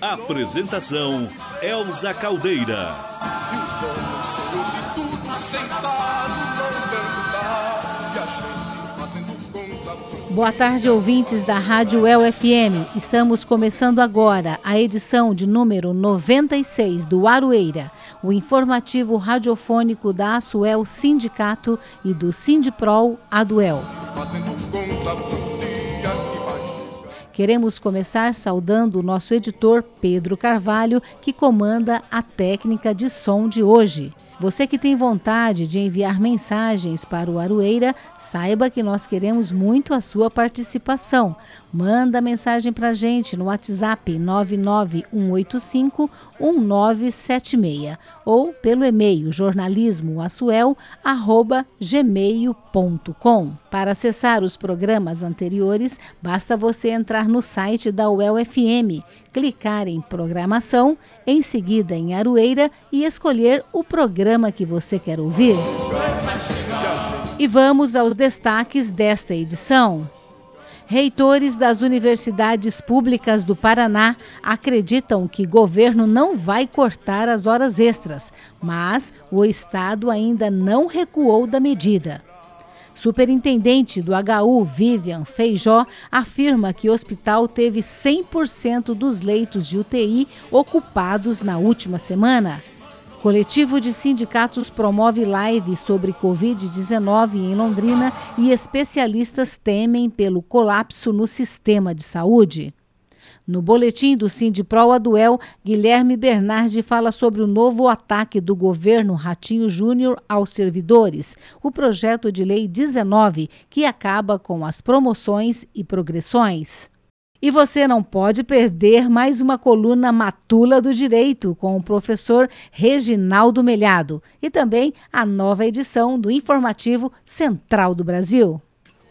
Apresentação Elza Caldeira. Boa tarde, ouvintes da Rádio El FM. Estamos começando agora a edição de número 96 do Aroeira, o informativo radiofônico da Asuel Sindicato e do Sindiprol Aduel. Fazendo conta Queremos começar saudando o nosso editor Pedro Carvalho, que comanda a técnica de som de hoje. Você que tem vontade de enviar mensagens para o Aroeira, saiba que nós queremos muito a sua participação. Manda mensagem para gente no WhatsApp 991851976 ou pelo e-mail jornalismoaçuel@gmail.com. Para acessar os programas anteriores, basta você entrar no site da UEL FM, clicar em programação, em seguida em Aroeira e escolher o programa que você quer ouvir. E vamos aos destaques desta edição. Reitores das universidades públicas do Paraná acreditam que governo não vai cortar as horas extras, mas o Estado ainda não recuou da medida. Superintendente do HU, Vivian Feijó, afirma que o hospital teve 100% dos leitos de UTI ocupados na última semana. Coletivo de sindicatos promove live sobre Covid-19 em Londrina e especialistas temem pelo colapso no sistema de saúde. No boletim do Sindipro Aduel, Guilherme Bernardi fala sobre o novo ataque do governo Ratinho Júnior aos servidores, o projeto de lei 19, que acaba com as promoções e progressões. E você não pode perder mais uma coluna Matula do Direito com o professor Reginaldo Melhado e também a nova edição do informativo Central do Brasil.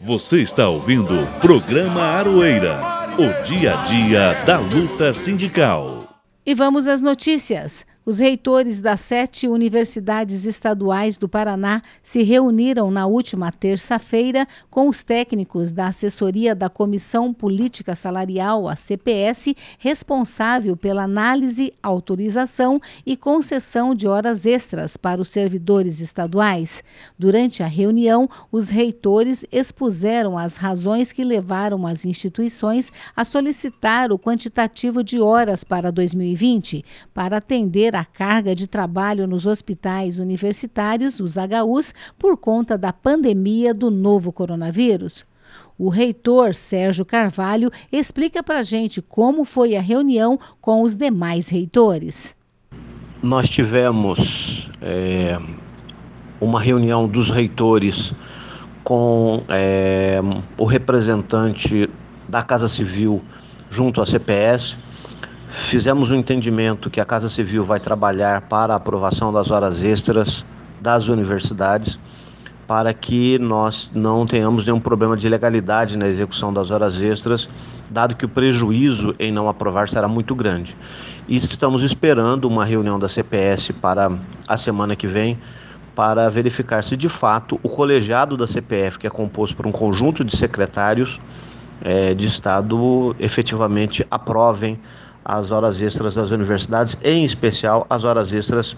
Você está ouvindo o programa Aroeira, o dia a dia da luta sindical. E vamos às notícias. Os reitores das sete universidades estaduais do Paraná se reuniram na última terça-feira com os técnicos da assessoria da Comissão Política Salarial, a CPS, responsável pela análise, autorização e concessão de horas extras para os servidores estaduais. Durante a reunião, os reitores expuseram as razões que levaram as instituições a solicitar o quantitativo de horas para 2020 para atender a carga de trabalho nos hospitais universitários, os HUs, por conta da pandemia do novo coronavírus. O reitor Sérgio Carvalho explica para a gente como foi a reunião com os demais reitores. Nós tivemos é, uma reunião dos reitores com é, o representante da Casa Civil junto à CPS, Fizemos um entendimento que a Casa Civil vai trabalhar para a aprovação das horas extras das universidades, para que nós não tenhamos nenhum problema de legalidade na execução das horas extras, dado que o prejuízo em não aprovar será muito grande. E estamos esperando uma reunião da CPS para a semana que vem, para verificar se de fato o colegiado da CPF, que é composto por um conjunto de secretários é, de Estado, efetivamente aprovem as horas extras das universidades, em especial as horas extras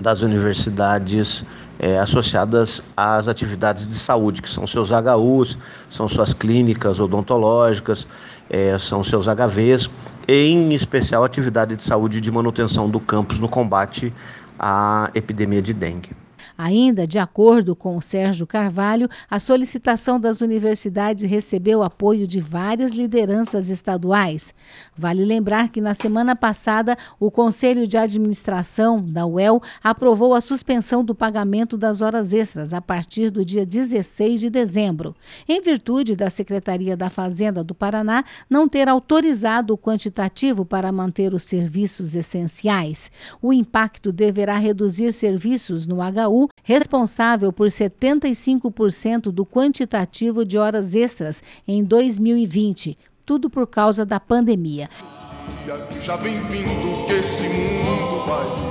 das universidades é, associadas às atividades de saúde, que são seus HUs, são suas clínicas odontológicas, é, são seus HVs, em especial atividade de saúde de manutenção do campus no combate à epidemia de dengue. Ainda, de acordo com Sérgio Carvalho, a solicitação das universidades recebeu apoio de várias lideranças estaduais. Vale lembrar que na semana passada o Conselho de Administração da UEL aprovou a suspensão do pagamento das horas extras a partir do dia 16 de dezembro, em virtude da Secretaria da Fazenda do Paraná não ter autorizado o quantitativo para manter os serviços essenciais. O impacto deverá reduzir serviços no HU, responsável por 75% do quantitativo de horas extras em 2020, tudo por causa da pandemia. Já vem vindo que esse mundo vai.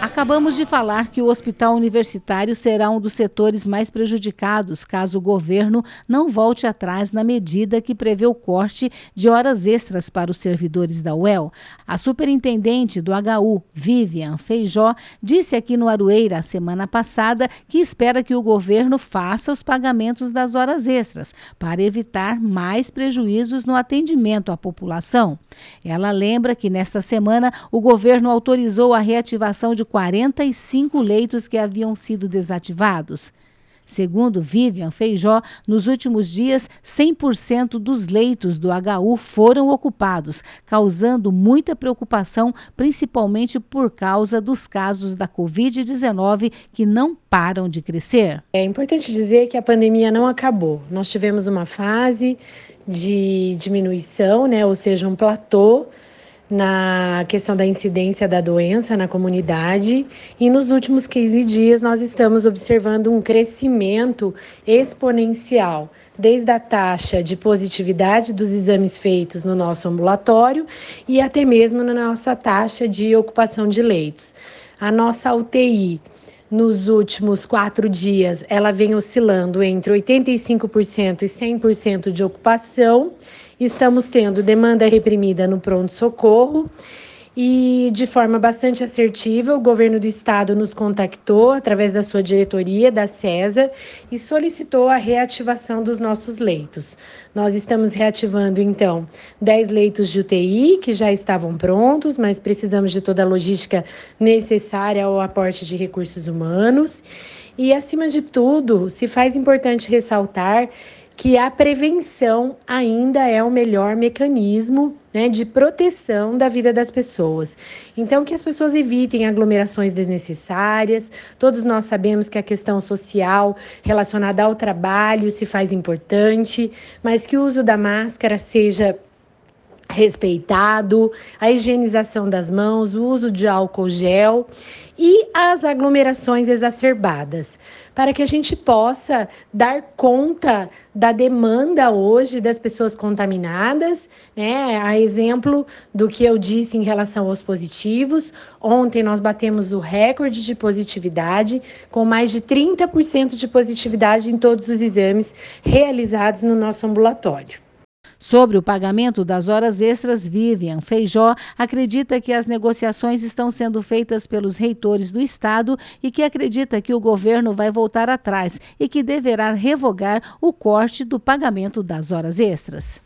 Acabamos de falar que o hospital universitário será um dos setores mais prejudicados caso o governo não volte atrás na medida que prevê o corte de horas extras para os servidores da UEL. A superintendente do HU, Vivian Feijó, disse aqui no Arueira semana passada que espera que o governo faça os pagamentos das horas extras para evitar mais prejuízos no atendimento à população. Ela lembra que nesta semana o governo autorizou a reativação de 45 leitos que haviam sido desativados. Segundo Vivian Feijó, nos últimos dias, 100% dos leitos do HU foram ocupados, causando muita preocupação, principalmente por causa dos casos da Covid-19 que não param de crescer. É importante dizer que a pandemia não acabou. Nós tivemos uma fase de diminuição, né, ou seja, um platô na questão da incidência da doença na comunidade e nos últimos 15 dias nós estamos observando um crescimento exponencial, desde a taxa de positividade dos exames feitos no nosso ambulatório e até mesmo na nossa taxa de ocupação de leitos. A nossa UTI nos últimos quatro dias ela vem oscilando entre 85% e 100% de ocupação Estamos tendo demanda reprimida no pronto-socorro e de forma bastante assertiva, o governo do estado nos contactou através da sua diretoria, da CESA, e solicitou a reativação dos nossos leitos. Nós estamos reativando, então, 10 leitos de UTI que já estavam prontos, mas precisamos de toda a logística necessária ao aporte de recursos humanos. E, acima de tudo, se faz importante ressaltar que a prevenção ainda é o melhor mecanismo né, de proteção da vida das pessoas. Então, que as pessoas evitem aglomerações desnecessárias. Todos nós sabemos que a questão social relacionada ao trabalho se faz importante, mas que o uso da máscara seja respeitado, a higienização das mãos, o uso de álcool gel e as aglomerações exacerbadas, para que a gente possa dar conta da demanda hoje das pessoas contaminadas, né? A exemplo do que eu disse em relação aos positivos, ontem nós batemos o recorde de positividade, com mais de 30% de positividade em todos os exames realizados no nosso ambulatório. Sobre o pagamento das horas extras, Vivian Feijó acredita que as negociações estão sendo feitas pelos reitores do Estado e que acredita que o governo vai voltar atrás e que deverá revogar o corte do pagamento das horas extras.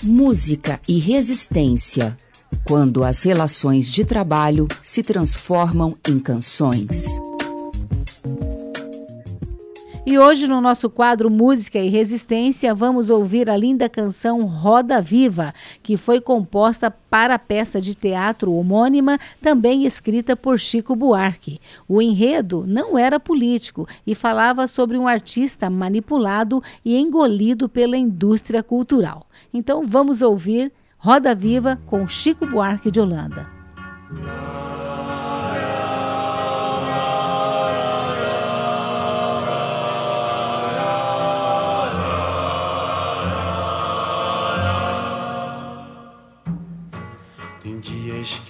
Música e resistência. Quando as relações de trabalho se transformam em canções. E hoje, no nosso quadro Música e Resistência, vamos ouvir a linda canção Roda Viva, que foi composta para a peça de teatro homônima, também escrita por Chico Buarque. O enredo não era político e falava sobre um artista manipulado e engolido pela indústria cultural. Então, vamos ouvir Roda Viva com Chico Buarque de Holanda.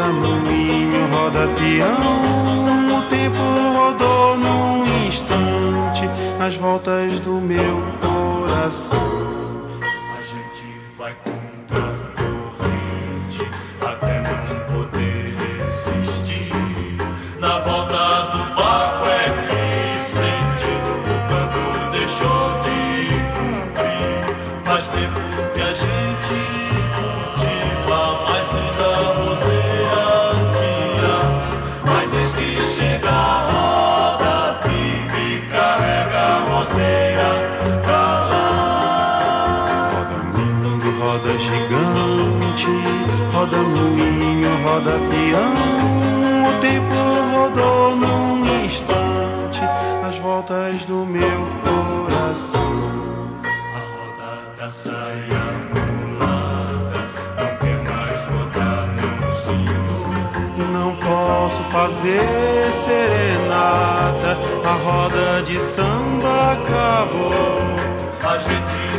roda moinho, roda peão. O tempo rodou num instante nas voltas do meu coração. Roda peão. O tempo rodou num instante nas voltas do meu coração. A roda da saia mulata não quer mais rodar, não senhor. Não posso fazer serenata, a roda de samba acabou. A gente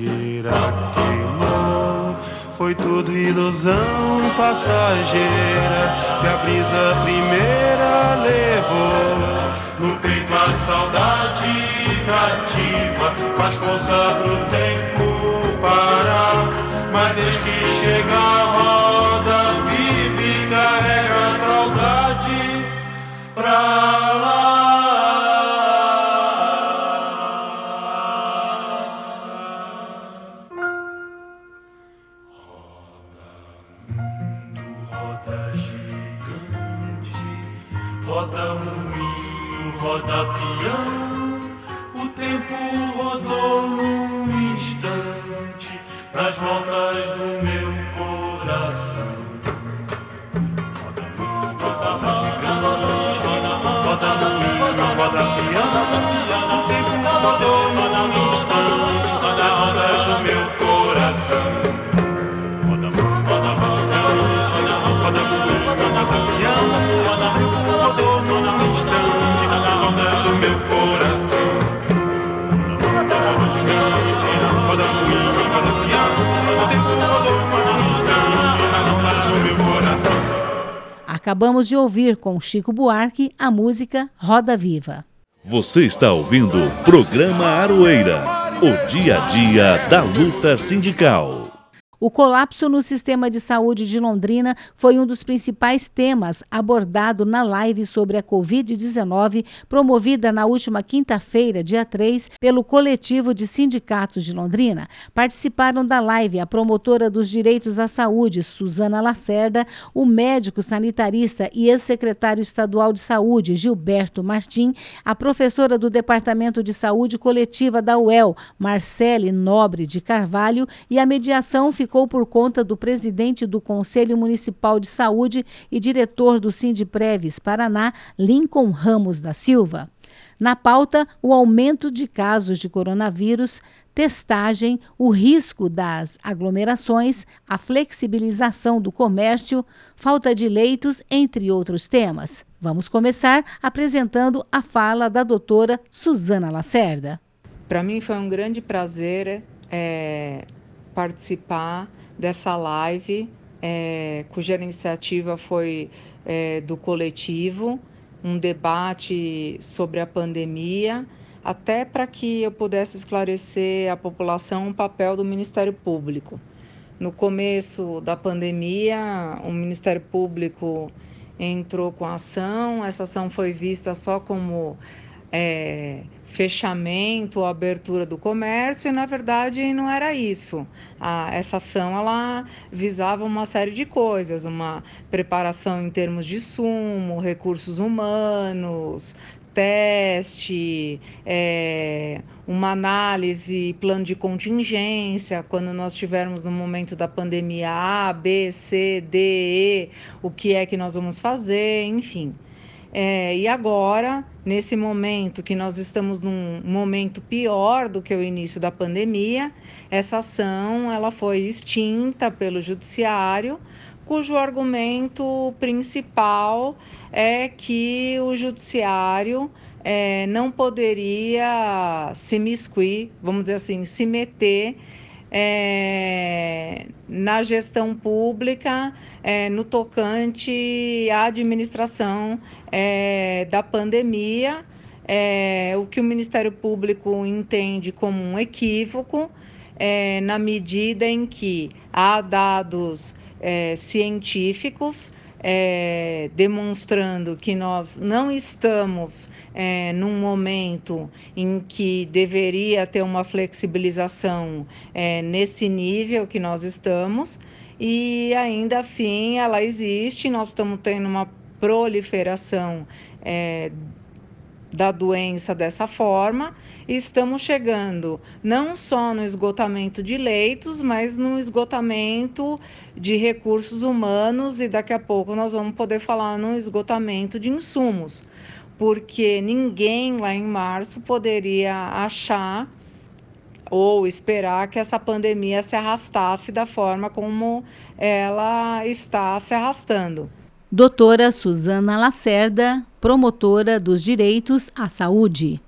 fogueira queimou. Foi tudo ilusão passageira que a brisa primeira levou. No peito a saudade cativa faz força pro tempo parar. Mas eis que chega a roda, vive carrega a saudade pra Acabamos de ouvir com Chico Buarque a música Roda Viva. Você está ouvindo o programa Aroeira, o dia a dia da luta sindical. O colapso no sistema de saúde de Londrina foi um dos principais temas abordado na live sobre a Covid-19, promovida na última quinta-feira, dia 3, pelo Coletivo de Sindicatos de Londrina. Participaram da live a promotora dos direitos à saúde, Suzana Lacerda, o médico sanitarista e ex-secretário estadual de saúde, Gilberto Martim, a professora do Departamento de Saúde Coletiva da UEL, Marcele Nobre de Carvalho, e a mediação ficou por conta do presidente do Conselho Municipal de Saúde e diretor do Sindpreves Paraná, Lincoln Ramos da Silva. Na pauta, o aumento de casos de coronavírus, testagem, o risco das aglomerações, a flexibilização do comércio, falta de leitos, entre outros temas. Vamos começar apresentando a fala da doutora Suzana Lacerda. Para mim foi um grande prazer é, participar dessa live, é, cuja iniciativa foi é, do coletivo, um debate sobre a pandemia, até para que eu pudesse esclarecer à população o papel do Ministério Público. No começo da pandemia, o Ministério Público entrou com a ação, essa ação foi vista só como é, fechamento, abertura do comércio e na verdade não era isso. A, essa ação ela visava uma série de coisas, uma preparação em termos de sumo, recursos humanos, teste, é, uma análise, plano de contingência, quando nós tivermos no momento da pandemia A, B, C, D, E, o que é que nós vamos fazer, enfim. É, e agora, nesse momento que nós estamos num momento pior do que o início da pandemia, essa ação ela foi extinta pelo judiciário, cujo argumento principal é que o judiciário é, não poderia se miscuir, vamos dizer assim, se meter é, na gestão pública é, no tocante à administração é, da pandemia, é, o que o Ministério Público entende como um equívoco, é, na medida em que há dados é, científicos demonstrando que nós não estamos é, num momento em que deveria ter uma flexibilização é, nesse nível que nós estamos, e ainda assim ela existe, nós estamos tendo uma proliferação é, da doença dessa forma, e estamos chegando não só no esgotamento de leitos, mas no esgotamento de recursos humanos, e daqui a pouco nós vamos poder falar no esgotamento de insumos porque ninguém lá em março poderia achar ou esperar que essa pandemia se arrastasse da forma como ela está se arrastando. Doutora Suzana Lacerda, promotora dos direitos à saúde.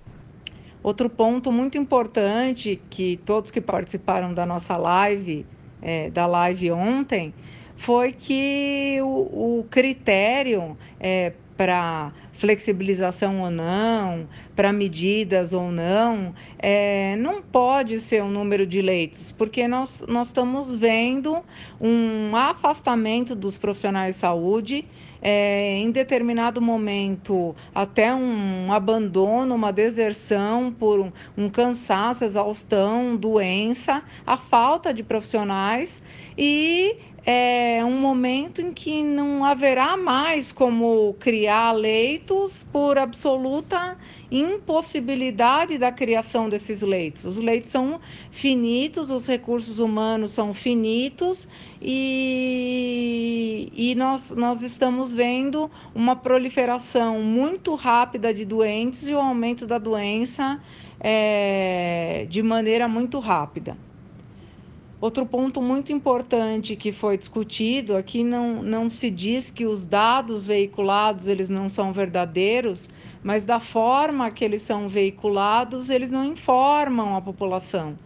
Outro ponto muito importante que todos que participaram da nossa live, é, da live ontem, foi que o, o critério é, para flexibilização ou não, para medidas ou não, é, não pode ser um número de leitos, porque nós, nós estamos vendo um afastamento dos profissionais de saúde. É, em determinado momento, até um abandono, uma deserção por um, um cansaço, exaustão, doença, a falta de profissionais e é um momento em que não haverá mais como criar leitos por absoluta impossibilidade da criação desses leitos. Os leitos são finitos, os recursos humanos são finitos e, e nós, nós estamos vendo uma proliferação muito rápida de doentes e o aumento da doença é, de maneira muito rápida. Outro ponto muito importante que foi discutido aqui não, não se diz que os dados veiculados eles não são verdadeiros, mas da forma que eles são veiculados, eles não informam a população.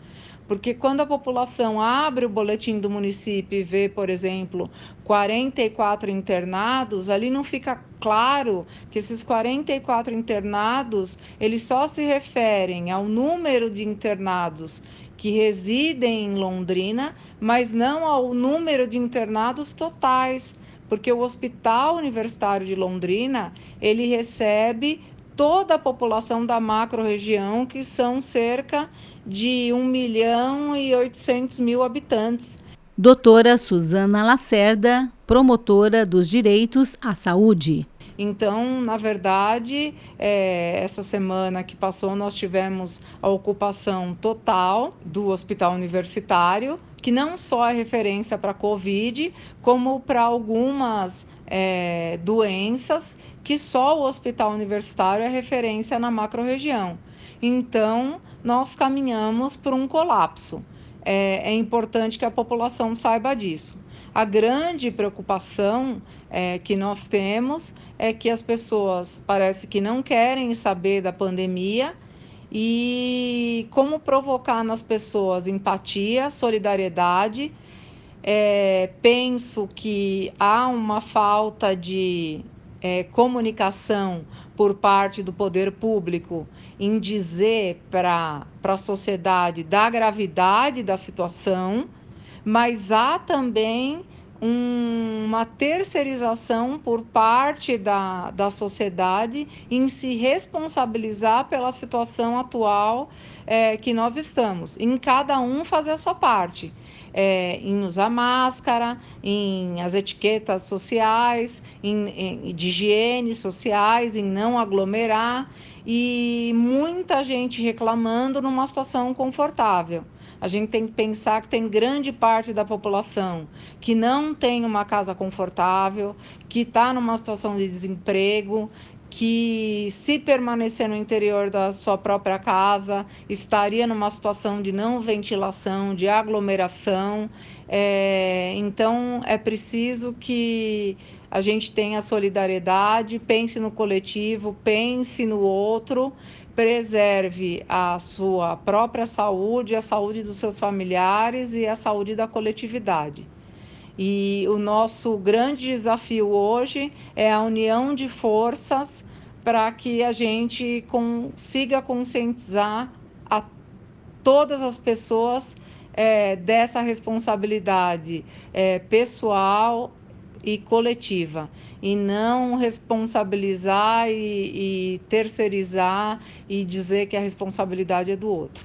Porque quando a população abre o boletim do município e vê, por exemplo, 44 internados, ali não fica claro que esses 44 internados, eles só se referem ao número de internados que residem em Londrina, mas não ao número de internados totais, porque o Hospital Universitário de Londrina, ele recebe toda a população da macro-região, que são cerca de 1 milhão e 800 mil habitantes. Doutora Suzana Lacerda, promotora dos direitos à saúde. Então, na verdade, é, essa semana que passou, nós tivemos a ocupação total do hospital universitário, que não só é referência para a Covid, como para algumas é, doenças que só o hospital universitário é referência na macro-região. Então, nós caminhamos para um colapso. É, é importante que a população saiba disso. A grande preocupação é, que nós temos é que as pessoas parece que não querem saber da pandemia e como provocar nas pessoas empatia, solidariedade. É, penso que há uma falta de é, comunicação por parte do poder público em dizer para a sociedade da gravidade da situação, mas há também um, uma terceirização por parte da, da sociedade em se responsabilizar pela situação atual é, que nós estamos, em cada um fazer a sua parte. É, em usar máscara, em as etiquetas sociais, em, em, de higiene sociais, em não aglomerar e muita gente reclamando numa situação confortável. A gente tem que pensar que tem grande parte da população que não tem uma casa confortável, que está numa situação de desemprego, que se permanecer no interior da sua própria casa estaria numa situação de não ventilação, de aglomeração. É, então é preciso que a gente tenha solidariedade, pense no coletivo, pense no outro preserve a sua própria saúde, a saúde dos seus familiares e a saúde da coletividade. E o nosso grande desafio hoje é a união de forças para que a gente consiga conscientizar a todas as pessoas é, dessa responsabilidade é, pessoal e coletiva e não responsabilizar e, e terceirizar e dizer que a responsabilidade é do outro.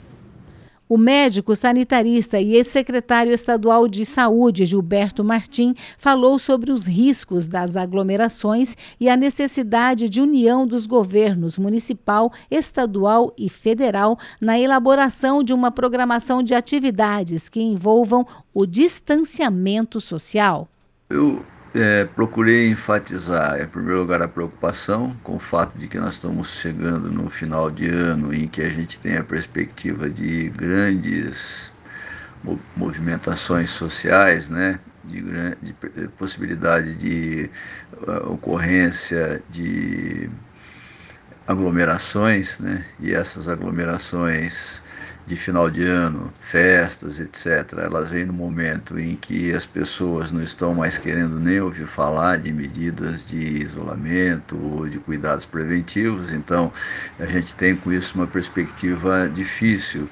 O médico sanitarista e ex-secretário estadual de saúde, Gilberto Martim, falou sobre os riscos das aglomerações e a necessidade de união dos governos municipal, estadual e federal na elaboração de uma programação de atividades que envolvam o distanciamento social. Eu é, procurei enfatizar, em primeiro lugar, a preocupação com o fato de que nós estamos chegando no final de ano em que a gente tem a perspectiva de grandes movimentações sociais, né? de, de possibilidade de uh, ocorrência de aglomerações, né? e essas aglomerações de final de ano, festas, etc., elas vêm no momento em que as pessoas não estão mais querendo nem ouvir falar de medidas de isolamento ou de cuidados preventivos, então a gente tem com isso uma perspectiva difícil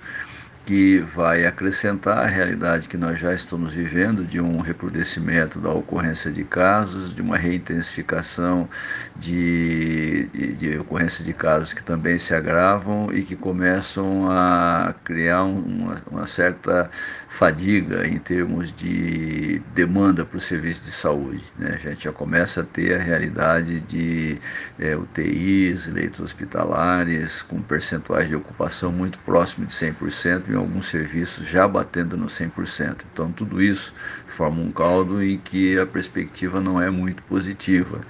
que vai acrescentar a realidade que nós já estamos vivendo de um recrudescimento da ocorrência de casos, de uma reintensificação de, de, de ocorrência de casos que também se agravam e que começam a criar uma, uma certa fadiga em termos de demanda para o serviço de saúde. Né? A gente já começa a ter a realidade de é, UTIs, leitos hospitalares, com percentuais de ocupação muito próximo de 100% alguns serviços já batendo no 100%. Então, tudo isso forma um caldo em que a perspectiva não é muito positiva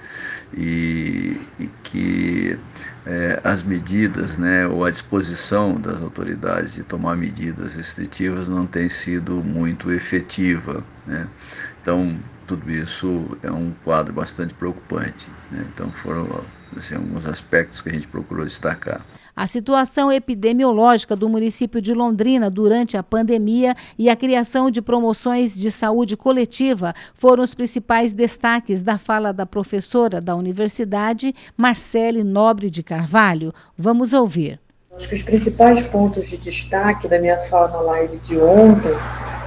e, e que é, as medidas, né, ou a disposição das autoridades de tomar medidas restritivas não tem sido muito efetiva. Né? Então, tudo isso é um quadro bastante preocupante. Né? Então, foram assim, alguns aspectos que a gente procurou destacar. A situação epidemiológica do município de Londrina durante a pandemia e a criação de promoções de saúde coletiva foram os principais destaques da fala da professora da universidade, Marcele Nobre de Carvalho. Vamos ouvir. Acho que os principais pontos de destaque da minha fala na live de ontem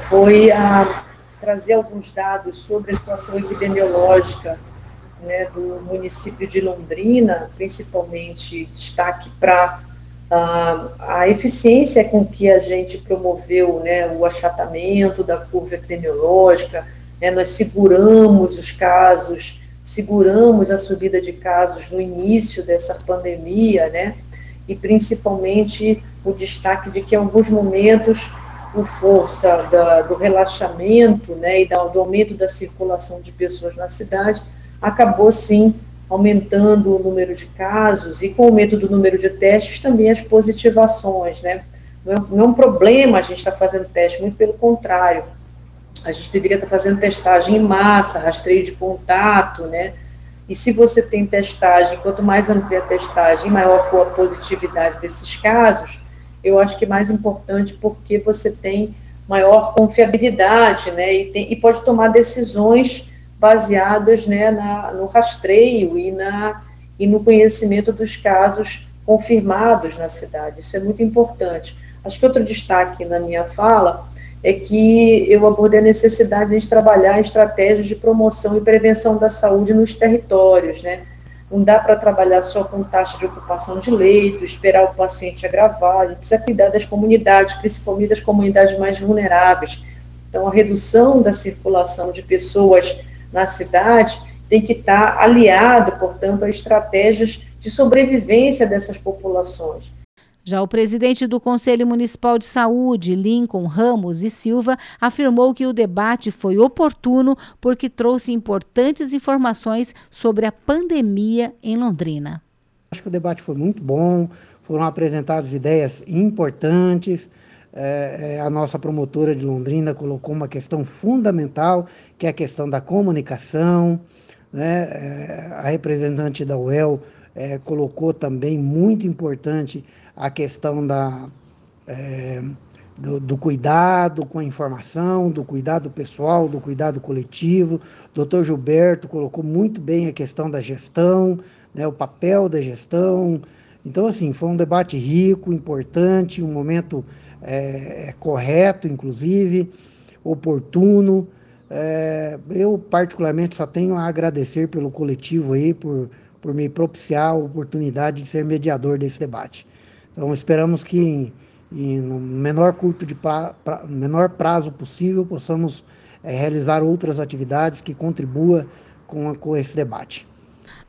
foi a trazer alguns dados sobre a situação epidemiológica né, do município de Londrina, principalmente destaque para uh, a eficiência com que a gente promoveu né, o achatamento da curva epidemiológica, né, nós seguramos os casos, seguramos a subida de casos no início dessa pandemia, né, e principalmente o destaque de que em alguns momentos por força da, do relaxamento né, e do aumento da circulação de pessoas na cidade, acabou sim aumentando o número de casos e com o aumento do número de testes também as positivações, né? Não é, não é um problema a gente estar tá fazendo teste, muito pelo contrário. A gente deveria estar tá fazendo testagem em massa, rastreio de contato, né? E se você tem testagem, quanto mais amplia a testagem, maior for a positividade desses casos, eu acho que é mais importante porque você tem maior confiabilidade, né? E, tem, e pode tomar decisões baseadas né, na, no rastreio e, na, e no conhecimento dos casos confirmados na cidade. Isso é muito importante. Acho que outro destaque na minha fala é que eu abordei a necessidade de trabalhar estratégias de promoção e prevenção da saúde nos territórios, né? Não dá para trabalhar só com taxa de ocupação de leito, esperar o paciente agravar, a gente precisa cuidar das comunidades, principalmente das comunidades mais vulneráveis. Então, a redução da circulação de pessoas na cidade tem que estar aliado, portanto, a estratégias de sobrevivência dessas populações. Já o presidente do Conselho Municipal de Saúde, Lincoln Ramos e Silva, afirmou que o debate foi oportuno porque trouxe importantes informações sobre a pandemia em Londrina. Acho que o debate foi muito bom, foram apresentadas ideias importantes. É, é, a nossa promotora de Londrina colocou uma questão fundamental, que é a questão da comunicação. Né? É, a representante da UEL é, colocou também muito importante a questão da, é, do, do, cuidado com a informação, do cuidado pessoal, do cuidado coletivo. Doutor Gilberto colocou muito bem a questão da gestão, né, o papel da gestão. Então, assim, foi um debate rico, importante, um momento é, é correto, inclusive, oportuno. É, eu, particularmente, só tenho a agradecer pelo coletivo aí, por, por me propiciar a oportunidade de ser mediador desse debate. Então, esperamos que, em, em no menor, curto de pra, pra, menor prazo possível, possamos é, realizar outras atividades que contribuam com, com esse debate.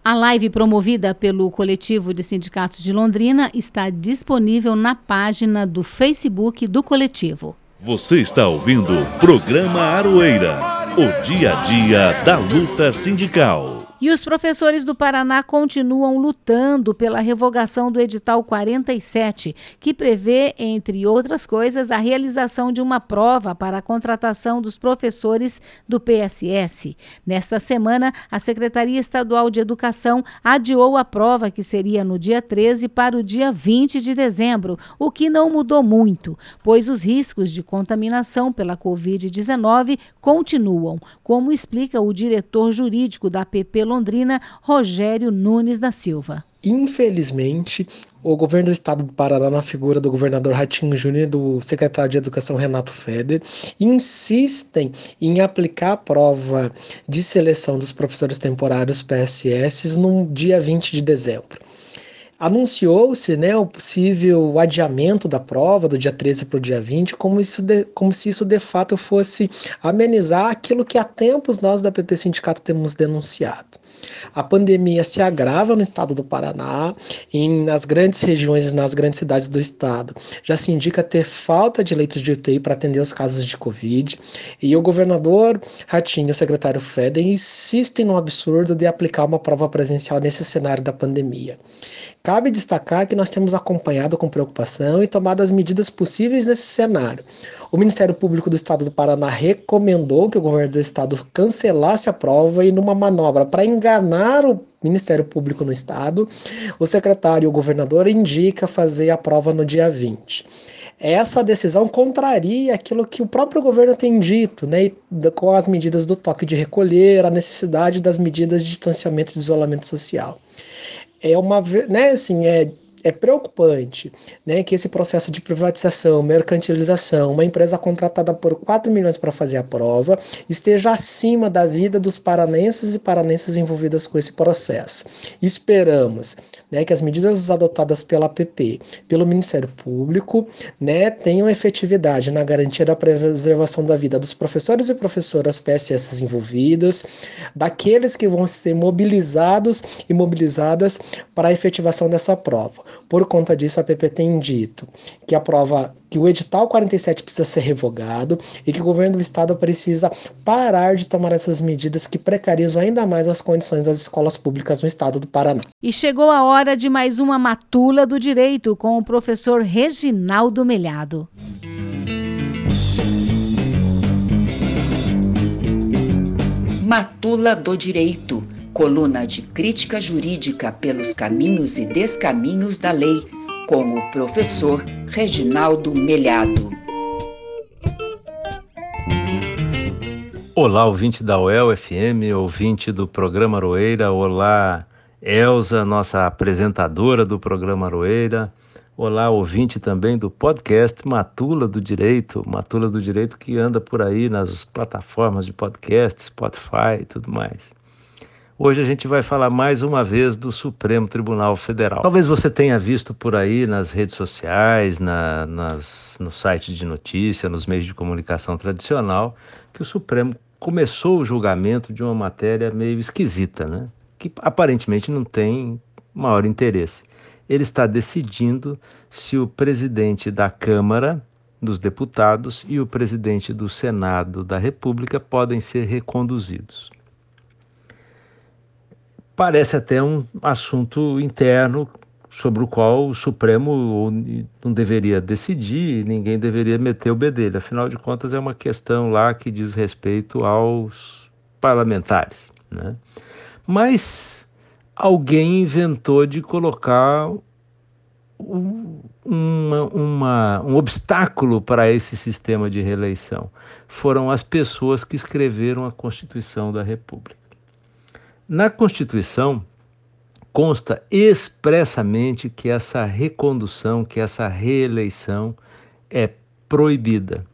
A live promovida pelo Coletivo de Sindicatos de Londrina está disponível na página do Facebook do coletivo. Você está ouvindo o programa Aroeira, o dia a dia da luta sindical. E os professores do Paraná continuam lutando pela revogação do edital 47, que prevê, entre outras coisas, a realização de uma prova para a contratação dos professores do PSS. Nesta semana, a Secretaria Estadual de Educação adiou a prova, que seria no dia 13, para o dia 20 de dezembro, o que não mudou muito, pois os riscos de contaminação pela Covid-19 continuam, como explica o diretor jurídico da PP Londrina. Londrina, Rogério Nunes da Silva. Infelizmente, o governo do estado do Paraná, na figura do governador Ratinho Júnior e do secretário de Educação Renato Feder, insistem em aplicar a prova de seleção dos professores temporários PSS no dia 20 de dezembro. Anunciou-se né, o possível adiamento da prova do dia 13 para o dia 20, como, isso de, como se isso de fato fosse amenizar aquilo que há tempos nós da PP Sindicato temos denunciado. A pandemia se agrava no estado do Paraná, em, nas grandes regiões e nas grandes cidades do estado. Já se indica ter falta de leitos de UTI para atender os casos de Covid. E o governador Ratinho e o secretário Feder insistem no absurdo de aplicar uma prova presencial nesse cenário da pandemia. Cabe destacar que nós temos acompanhado com preocupação e tomado as medidas possíveis nesse cenário. O Ministério Público do Estado do Paraná recomendou que o governo do estado cancelasse a prova e, numa manobra para enganar o Ministério Público no Estado, o secretário e o governador indica fazer a prova no dia 20 essa decisão contraria aquilo que o próprio governo tem dito, né, com as medidas do toque de recolher, a necessidade das medidas de distanciamento e de isolamento social. É uma, né, assim, é é preocupante né, que esse processo de privatização, mercantilização, uma empresa contratada por 4 milhões para fazer a prova, esteja acima da vida dos paranenses e paranenses envolvidas com esse processo. Esperamos né, que as medidas adotadas pela APP, pelo Ministério Público, né, tenham efetividade na garantia da preservação da vida dos professores e professoras PSS envolvidas, daqueles que vão ser mobilizados e mobilizadas para a efetivação dessa prova. Por conta disso, a PP tem dito que a prova, que o edital 47 precisa ser revogado e que o governo do estado precisa parar de tomar essas medidas que precarizam ainda mais as condições das escolas públicas no estado do Paraná. E chegou a hora de mais uma matula do direito com o professor Reginaldo Melhado. Matula do Direito coluna de crítica jurídica pelos caminhos e descaminhos da lei, com o professor Reginaldo Melhado. Olá, ouvinte da UEL FM, ouvinte do programa Aroeira. Olá, Elza, nossa apresentadora do programa Aroeira. Olá, ouvinte também do podcast Matula do Direito, Matula do Direito que anda por aí nas plataformas de podcast, Spotify e tudo mais. Hoje a gente vai falar mais uma vez do Supremo Tribunal Federal. Talvez você tenha visto por aí nas redes sociais, na, nas, no site de notícia, nos meios de comunicação tradicional, que o Supremo começou o julgamento de uma matéria meio esquisita, né? que aparentemente não tem maior interesse. Ele está decidindo se o presidente da Câmara dos Deputados e o presidente do Senado da República podem ser reconduzidos parece até um assunto interno sobre o qual o Supremo não deveria decidir, ninguém deveria meter o bedelho. Afinal de contas, é uma questão lá que diz respeito aos parlamentares. Né? Mas alguém inventou de colocar uma, uma, um obstáculo para esse sistema de reeleição. Foram as pessoas que escreveram a Constituição da República. Na Constituição consta expressamente que essa recondução, que essa reeleição é proibida.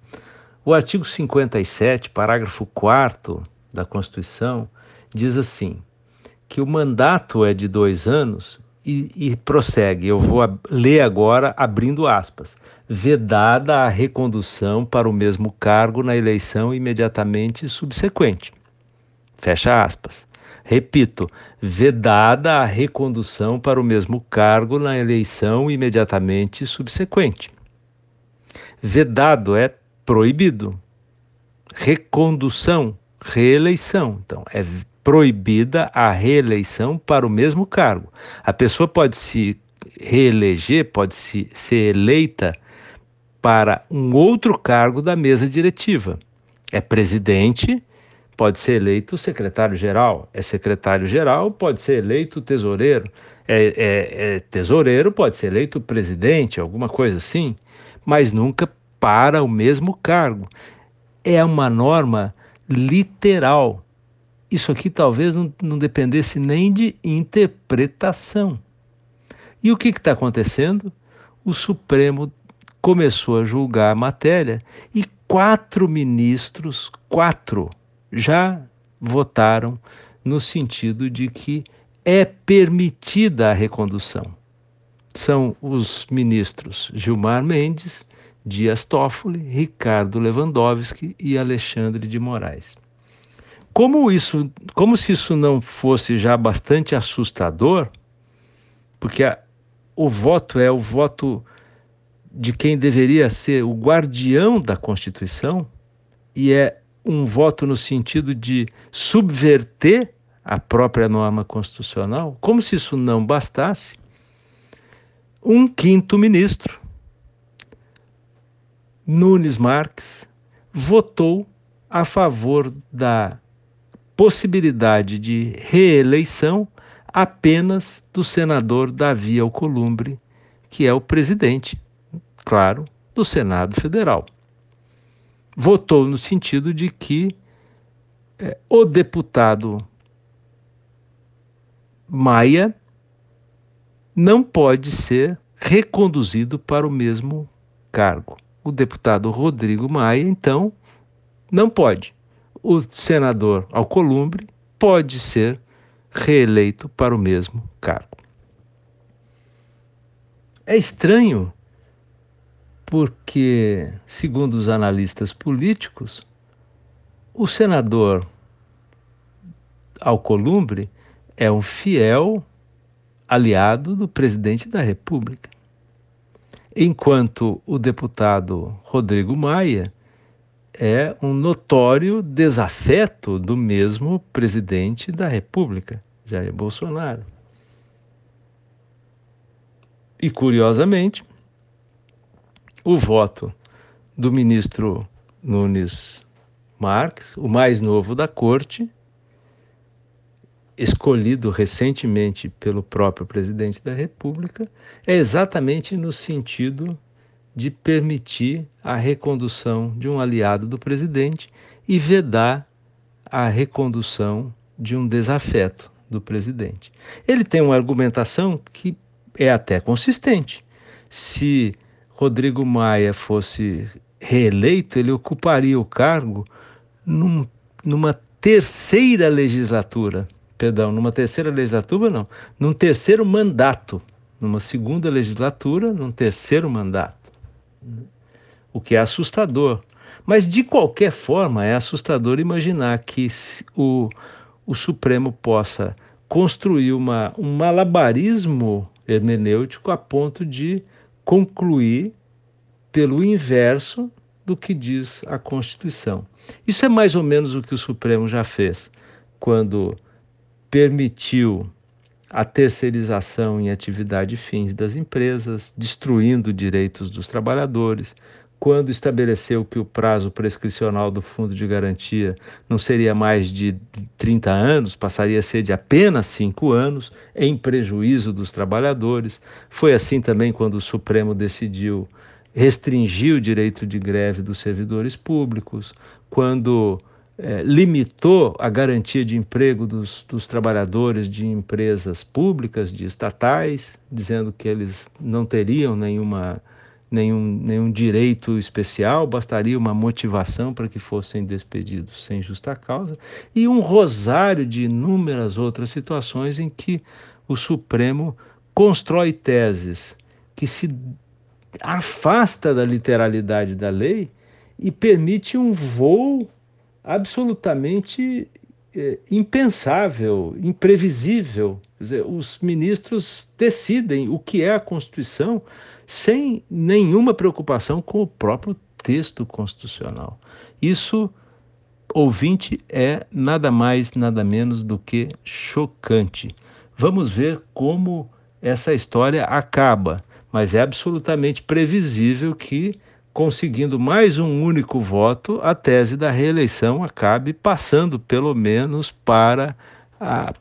O artigo 57, parágrafo 4 da Constituição, diz assim: que o mandato é de dois anos e, e prossegue. Eu vou ler agora, abrindo aspas. Vedada a recondução para o mesmo cargo na eleição imediatamente subsequente. Fecha aspas. Repito, vedada a recondução para o mesmo cargo na eleição imediatamente subsequente. Vedado é proibido. Recondução, reeleição. Então, é proibida a reeleição para o mesmo cargo. A pessoa pode se reeleger, pode se ser eleita para um outro cargo da mesa diretiva. É presidente, pode ser eleito secretário-geral, é secretário-geral, pode ser eleito tesoureiro, é, é, é, tesoureiro, pode ser eleito presidente, alguma coisa assim, mas nunca para o mesmo cargo. É uma norma literal. Isso aqui talvez não, não dependesse nem de interpretação. E o que está acontecendo? O Supremo começou a julgar a matéria e quatro ministros, quatro, já votaram no sentido de que é permitida a recondução. São os ministros Gilmar Mendes, Dias Toffoli, Ricardo Lewandowski e Alexandre de Moraes. Como isso, como se isso não fosse já bastante assustador, porque a, o voto é o voto de quem deveria ser o guardião da Constituição e é um voto no sentido de subverter a própria norma constitucional, como se isso não bastasse, um quinto ministro, Nunes Marques, votou a favor da possibilidade de reeleição apenas do senador Davi Alcolumbre, que é o presidente, claro, do Senado Federal votou no sentido de que é, o deputado Maia não pode ser reconduzido para o mesmo cargo. O deputado Rodrigo Maia, então, não pode. O senador Alcolumbre pode ser reeleito para o mesmo cargo. É estranho porque, segundo os analistas políticos, o senador Alcolumbre é um fiel aliado do presidente da República, enquanto o deputado Rodrigo Maia é um notório desafeto do mesmo presidente da República, Jair Bolsonaro. E curiosamente, o voto do ministro Nunes Marques, o mais novo da corte, escolhido recentemente pelo próprio presidente da República, é exatamente no sentido de permitir a recondução de um aliado do presidente e vedar a recondução de um desafeto do presidente. Ele tem uma argumentação que é até consistente se Rodrigo Maia fosse reeleito, ele ocuparia o cargo num, numa terceira legislatura. Perdão, numa terceira legislatura, não, num terceiro mandato. Numa segunda legislatura, num terceiro mandato. O que é assustador. Mas, de qualquer forma, é assustador imaginar que o, o Supremo possa construir uma, um malabarismo hermenêutico a ponto de concluir pelo inverso do que diz a Constituição. Isso é mais ou menos o que o Supremo já fez quando permitiu a terceirização em atividade fins das empresas, destruindo direitos dos trabalhadores, quando estabeleceu que o prazo prescricional do fundo de garantia não seria mais de 30 anos, passaria a ser de apenas 5 anos, em prejuízo dos trabalhadores. Foi assim também quando o Supremo decidiu restringir o direito de greve dos servidores públicos, quando é, limitou a garantia de emprego dos, dos trabalhadores de empresas públicas, de estatais, dizendo que eles não teriam nenhuma nenhum, nenhum direito especial, bastaria uma motivação para que fossem despedidos sem justa causa, e um rosário de inúmeras outras situações em que o Supremo constrói teses que se afasta da literalidade da lei e permite um voo absolutamente é, impensável, imprevisível. Dizer, os ministros decidem o que é a Constituição sem nenhuma preocupação com o próprio texto constitucional. Isso, ouvinte, é nada mais, nada menos do que chocante. Vamos ver como essa história acaba, mas é absolutamente previsível que, conseguindo mais um único voto, a tese da reeleição acabe passando, pelo menos, para a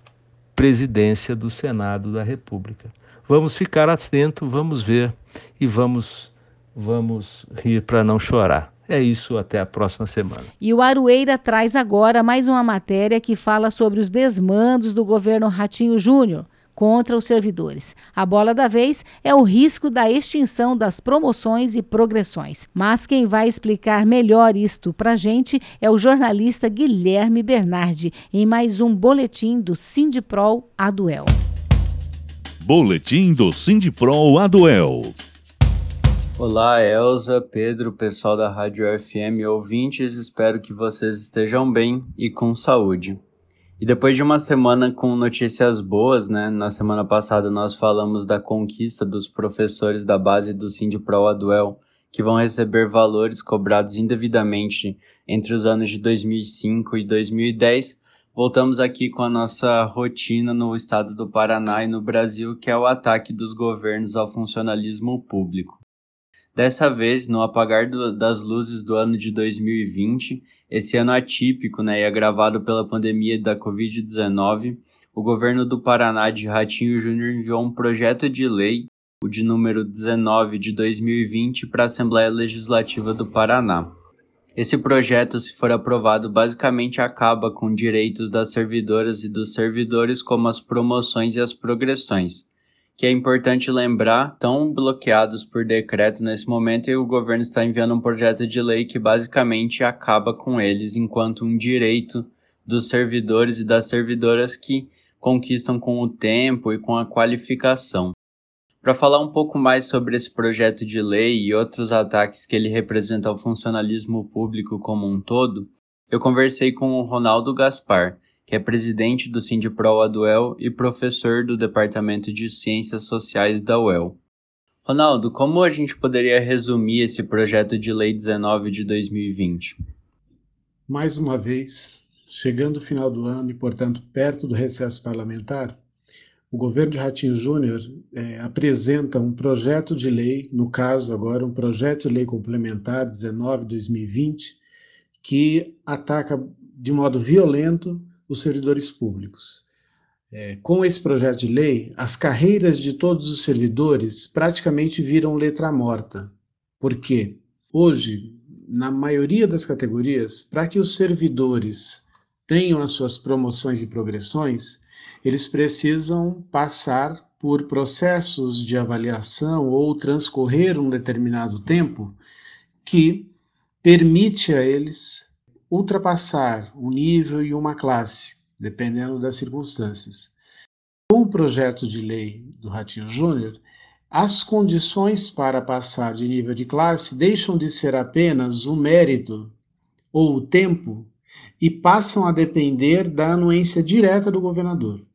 presidência do Senado da República. Vamos ficar atento, vamos ver e vamos vamos rir para não chorar. É isso, até a próxima semana. E o Arueira traz agora mais uma matéria que fala sobre os desmandos do governo Ratinho Júnior contra os servidores. A bola da vez é o risco da extinção das promoções e progressões. Mas quem vai explicar melhor isto para gente é o jornalista Guilherme Bernardi, em mais um boletim do Sindiprol Aduel. Boletim do Sindipro Aduel. Olá, Elza, Pedro, pessoal da Rádio FM ouvintes, espero que vocês estejam bem e com saúde. E depois de uma semana com notícias boas, né? Na semana passada nós falamos da conquista dos professores da base do Sindipro Aduel, que vão receber valores cobrados indevidamente entre os anos de 2005 e 2010 Voltamos aqui com a nossa rotina no estado do Paraná e no Brasil, que é o ataque dos governos ao funcionalismo público. Dessa vez, no apagar do, das luzes do ano de 2020, esse ano atípico né, e agravado pela pandemia da Covid-19, o governo do Paraná de Ratinho Júnior enviou um projeto de lei, o de número 19 de 2020, para a Assembleia Legislativa do Paraná. Esse projeto, se for aprovado, basicamente acaba com direitos das servidoras e dos servidores, como as promoções e as progressões, que é importante lembrar, estão bloqueados por decreto nesse momento e o governo está enviando um projeto de lei que basicamente acaba com eles enquanto um direito dos servidores e das servidoras que conquistam com o tempo e com a qualificação. Para falar um pouco mais sobre esse projeto de lei e outros ataques que ele representa ao funcionalismo público como um todo, eu conversei com o Ronaldo Gaspar, que é presidente do Sindipro Aduel e professor do Departamento de Ciências Sociais da UEL. Ronaldo, como a gente poderia resumir esse projeto de lei 19 de 2020? Mais uma vez, chegando o final do ano e, portanto, perto do recesso parlamentar, o governo de Ratinho Júnior é, apresenta um projeto de lei, no caso agora um projeto de lei complementar 19/2020, que ataca de modo violento os servidores públicos. É, com esse projeto de lei, as carreiras de todos os servidores praticamente viram letra morta. Por quê? Hoje, na maioria das categorias, para que os servidores tenham as suas promoções e progressões, eles precisam passar por processos de avaliação ou transcorrer um determinado tempo que permite a eles ultrapassar um nível e uma classe, dependendo das circunstâncias. Com o projeto de lei do Ratinho Júnior, as condições para passar de nível de classe deixam de ser apenas o mérito ou o tempo e passam a depender da anuência direta do governador.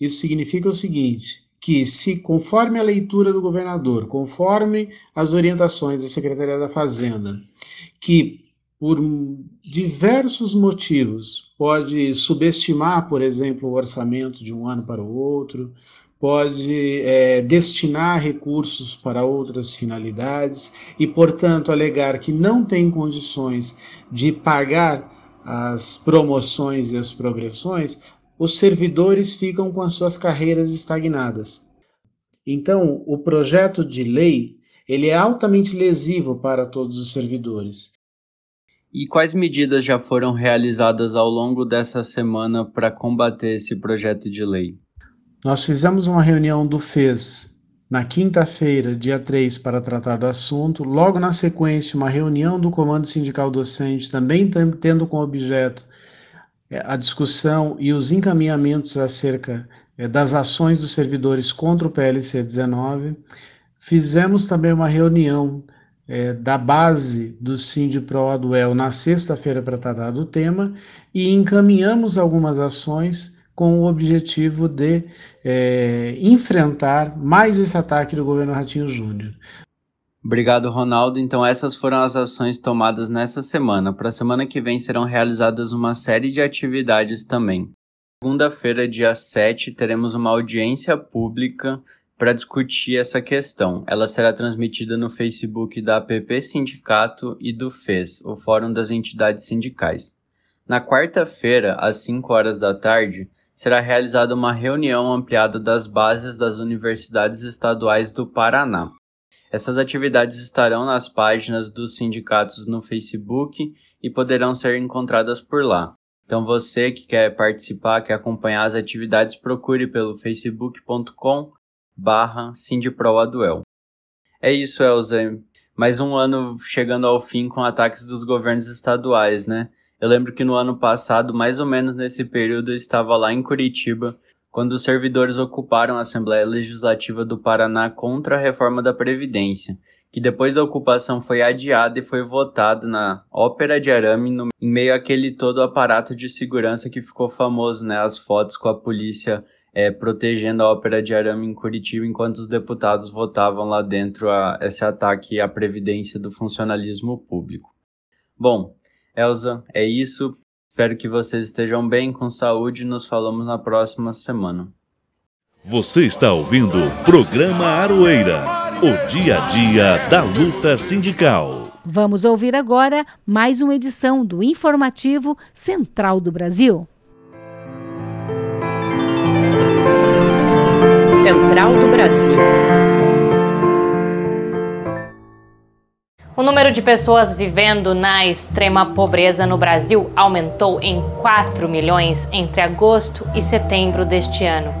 Isso significa o seguinte: que se conforme a leitura do governador, conforme as orientações da Secretaria da Fazenda, que por diversos motivos pode subestimar, por exemplo, o orçamento de um ano para o outro, pode é, destinar recursos para outras finalidades e, portanto, alegar que não tem condições de pagar as promoções e as progressões, os servidores ficam com as suas carreiras estagnadas. Então, o projeto de lei ele é altamente lesivo para todos os servidores. E quais medidas já foram realizadas ao longo dessa semana para combater esse projeto de lei? Nós fizemos uma reunião do FES na quinta-feira, dia 3, para tratar do assunto. Logo na sequência, uma reunião do Comando Sindical Docente, também tendo como objeto a discussão e os encaminhamentos acerca é, das ações dos servidores contra o PLC 19. Fizemos também uma reunião é, da base do Pro Aduel na sexta-feira para tratar do tema e encaminhamos algumas ações com o objetivo de é, enfrentar mais esse ataque do governo Ratinho Júnior. Obrigado, Ronaldo. Então, essas foram as ações tomadas nessa semana. Para a semana que vem serão realizadas uma série de atividades também. Segunda-feira, dia 7, teremos uma audiência pública para discutir essa questão. Ela será transmitida no Facebook da APP Sindicato e do FES, o Fórum das Entidades Sindicais. Na quarta-feira, às 5 horas da tarde, será realizada uma reunião ampliada das bases das universidades estaduais do Paraná. Essas atividades estarão nas páginas dos sindicatos no Facebook e poderão ser encontradas por lá. Então você que quer participar, quer acompanhar as atividades, procure pelo facebook.com barra Sindiproaduel. É isso, Elza. Mais um ano chegando ao fim com ataques dos governos estaduais, né? Eu lembro que no ano passado, mais ou menos nesse período, eu estava lá em Curitiba quando os servidores ocuparam a Assembleia Legislativa do Paraná contra a reforma da Previdência, que depois da ocupação foi adiada e foi votada na Ópera de Arame, no, em meio àquele todo aparato de segurança que ficou famoso, né? As fotos com a polícia é, protegendo a Ópera de Arame em Curitiba, enquanto os deputados votavam lá dentro a, esse ataque à Previdência do funcionalismo público. Bom, Elza, é isso. Espero que vocês estejam bem, com saúde. Nos falamos na próxima semana. Você está ouvindo o programa Aroeira, o dia a dia da luta sindical. Vamos ouvir agora mais uma edição do informativo Central do Brasil. Central do Brasil. O número de pessoas vivendo na extrema pobreza no Brasil aumentou em 4 milhões entre agosto e setembro deste ano.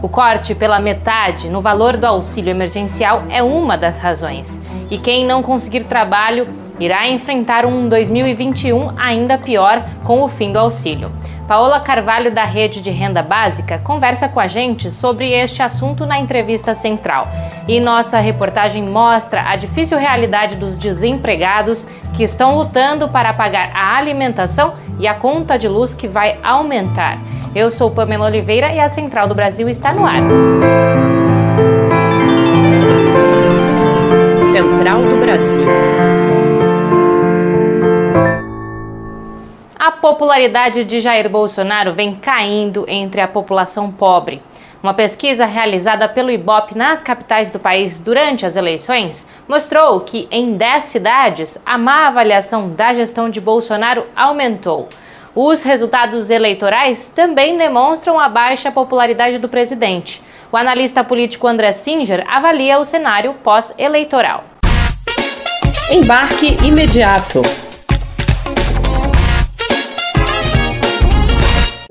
O corte pela metade no valor do auxílio emergencial é uma das razões. E quem não conseguir trabalho irá enfrentar um 2021 ainda pior com o fim do auxílio. Paola Carvalho, da Rede de Renda Básica, conversa com a gente sobre este assunto na entrevista central. E nossa reportagem mostra a difícil realidade dos desempregados que estão lutando para pagar a alimentação e a conta de luz que vai aumentar. Eu sou Pamela Oliveira e a Central do Brasil está no ar. Central do Brasil. A popularidade de Jair Bolsonaro vem caindo entre a população pobre. Uma pesquisa realizada pelo IBOP nas capitais do país durante as eleições mostrou que em 10 cidades a má avaliação da gestão de Bolsonaro aumentou. Os resultados eleitorais também demonstram a baixa popularidade do presidente. O analista político André Singer avalia o cenário pós-eleitoral. Embarque imediato.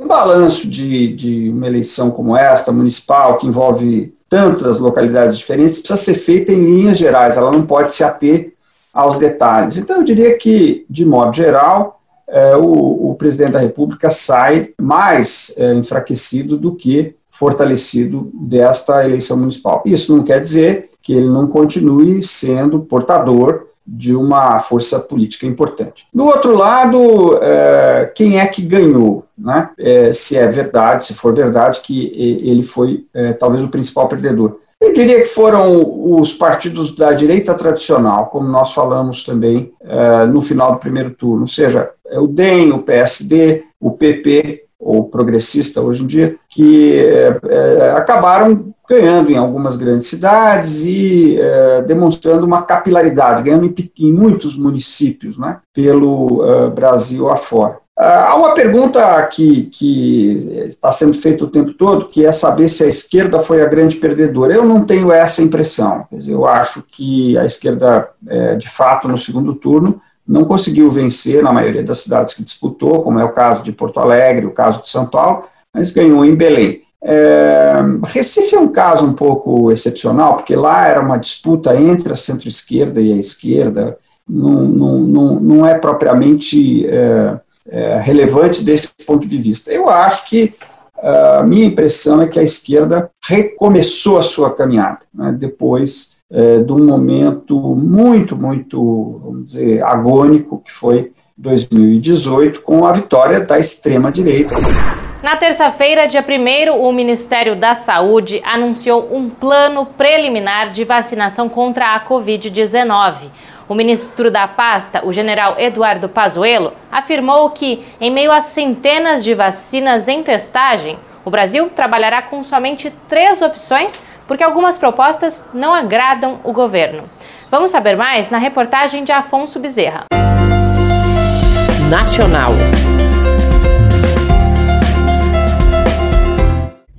Balanço de, de uma eleição como esta, municipal, que envolve tantas localidades diferentes, precisa ser feita em linhas gerais, ela não pode se ater aos detalhes. Então, eu diria que, de modo geral, é, o, o, presidente da República sai mais é, enfraquecido do que fortalecido desta eleição municipal. Isso não quer dizer que ele não continue sendo portador de uma força política importante. Do outro lado, é, quem é que ganhou? Né? É, se é verdade, se for verdade que ele foi é, talvez o principal perdedor. Eu diria que foram os partidos da direita tradicional, como nós falamos também é, no final do primeiro turno, ou seja, é o DEM, o PSD, o PP, ou progressista hoje em dia, que é, é, acabaram ganhando em algumas grandes cidades e demonstrando uma capilaridade, ganhando em, em muitos municípios, né, pelo Brasil afora. Uh, há uma pergunta que, que está sendo feita o tempo todo, que é saber se a esquerda foi a grande perdedora. Eu não tenho essa impressão. Dizer, eu acho que a esquerda, é, de fato, no segundo turno, não conseguiu vencer na maioria das cidades que disputou, como é o caso de Porto Alegre, o caso de São Paulo, mas ganhou em Belém. É, Recife é um caso um pouco excepcional, porque lá era uma disputa entre a centro-esquerda e a esquerda, não, não, não, não é propriamente é, é, relevante desse ponto de vista. Eu acho que a minha impressão é que a esquerda recomeçou a sua caminhada, né, depois é, de um momento muito, muito, vamos dizer, agônico, que foi 2018, com a vitória da extrema-direita. Na terça-feira, dia 1, o Ministério da Saúde anunciou um plano preliminar de vacinação contra a Covid-19. O ministro da pasta, o general Eduardo Pazuello, afirmou que, em meio a centenas de vacinas em testagem, o Brasil trabalhará com somente três opções porque algumas propostas não agradam o governo. Vamos saber mais na reportagem de Afonso Bezerra. Nacional.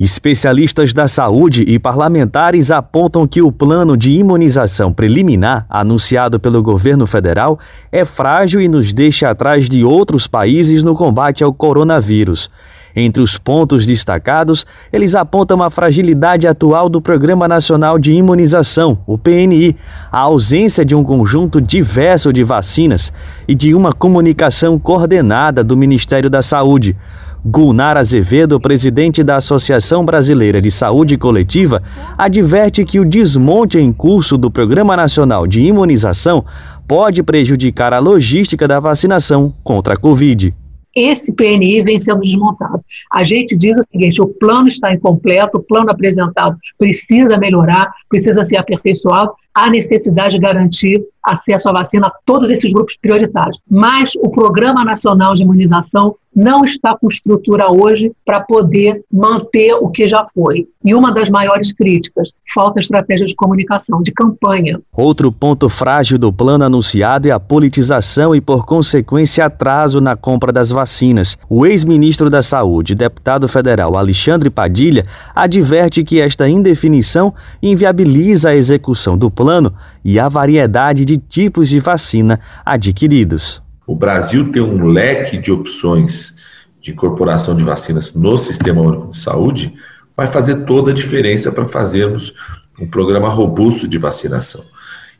Especialistas da saúde e parlamentares apontam que o plano de imunização preliminar anunciado pelo governo federal é frágil e nos deixa atrás de outros países no combate ao coronavírus. Entre os pontos destacados, eles apontam a fragilidade atual do Programa Nacional de Imunização, o PNI, a ausência de um conjunto diverso de vacinas e de uma comunicação coordenada do Ministério da Saúde. Gulnar Azevedo, presidente da Associação Brasileira de Saúde Coletiva, adverte que o desmonte em curso do Programa Nacional de Imunização pode prejudicar a logística da vacinação contra a Covid esse PNI vem sendo desmontado. A gente diz o seguinte: o plano está incompleto, o plano apresentado precisa melhorar, precisa ser aperfeiçoado, há necessidade de garantir acesso à vacina a todos esses grupos prioritários. Mas o Programa Nacional de Imunização não está com estrutura hoje para poder manter o que já foi. E uma das maiores críticas, falta estratégia de comunicação, de campanha. Outro ponto frágil do plano anunciado é a politização e, por consequência, atraso na compra das vacinas. O ex-ministro da Saúde, deputado federal Alexandre Padilha, adverte que esta indefinição inviabiliza a execução do plano e a variedade de tipos de vacina adquiridos. O Brasil tem um leque de opções de incorporação de vacinas no Sistema Único de Saúde, vai fazer toda a diferença para fazermos um programa robusto de vacinação.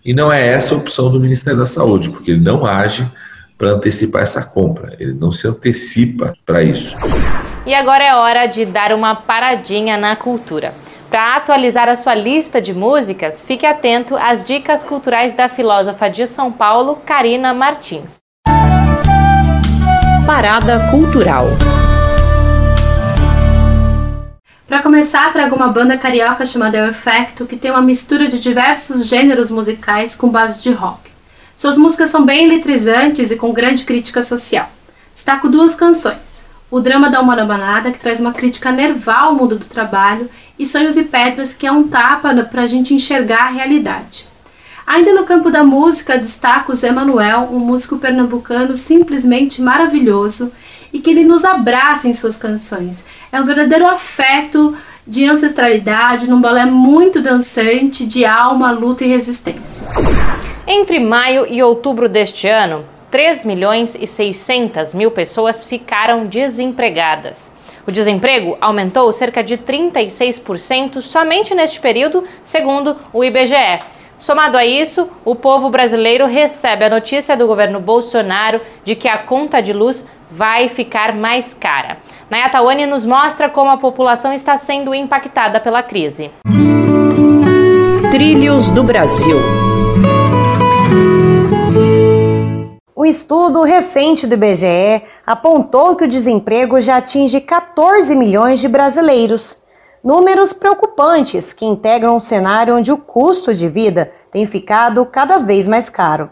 E não é essa a opção do Ministério da Saúde, porque ele não age para antecipar essa compra, ele não se antecipa para isso. E agora é hora de dar uma paradinha na cultura. Para atualizar a sua lista de músicas, fique atento às dicas culturais da filósofa de São Paulo, Karina Martins. Parada Cultural. Para começar, trago uma banda carioca chamada El Efecto, que tem uma mistura de diversos gêneros musicais com base de rock. Suas músicas são bem eletrizantes e com grande crítica social. Destaco duas canções. O Drama da Humana Banada, que traz uma crítica nerval ao mundo do trabalho, e Sonhos e Pedras, que é um tapa para a gente enxergar a realidade. Ainda no campo da música, destaco Zé Manuel, um músico pernambucano simplesmente maravilhoso e que ele nos abraça em suas canções. É um verdadeiro afeto de ancestralidade, num balé muito dançante de alma, luta e resistência. Entre maio e outubro deste ano, 3 milhões e 600 mil pessoas ficaram desempregadas. O desemprego aumentou cerca de 36% somente neste período, segundo o IBGE. Somado a isso, o povo brasileiro recebe a notícia do governo Bolsonaro de que a conta de luz vai ficar mais cara. Nayatawane nos mostra como a população está sendo impactada pela crise. Trilhos do Brasil. Um estudo recente do IBGE apontou que o desemprego já atinge 14 milhões de brasileiros. Números preocupantes que integram um cenário onde o custo de vida tem ficado cada vez mais caro.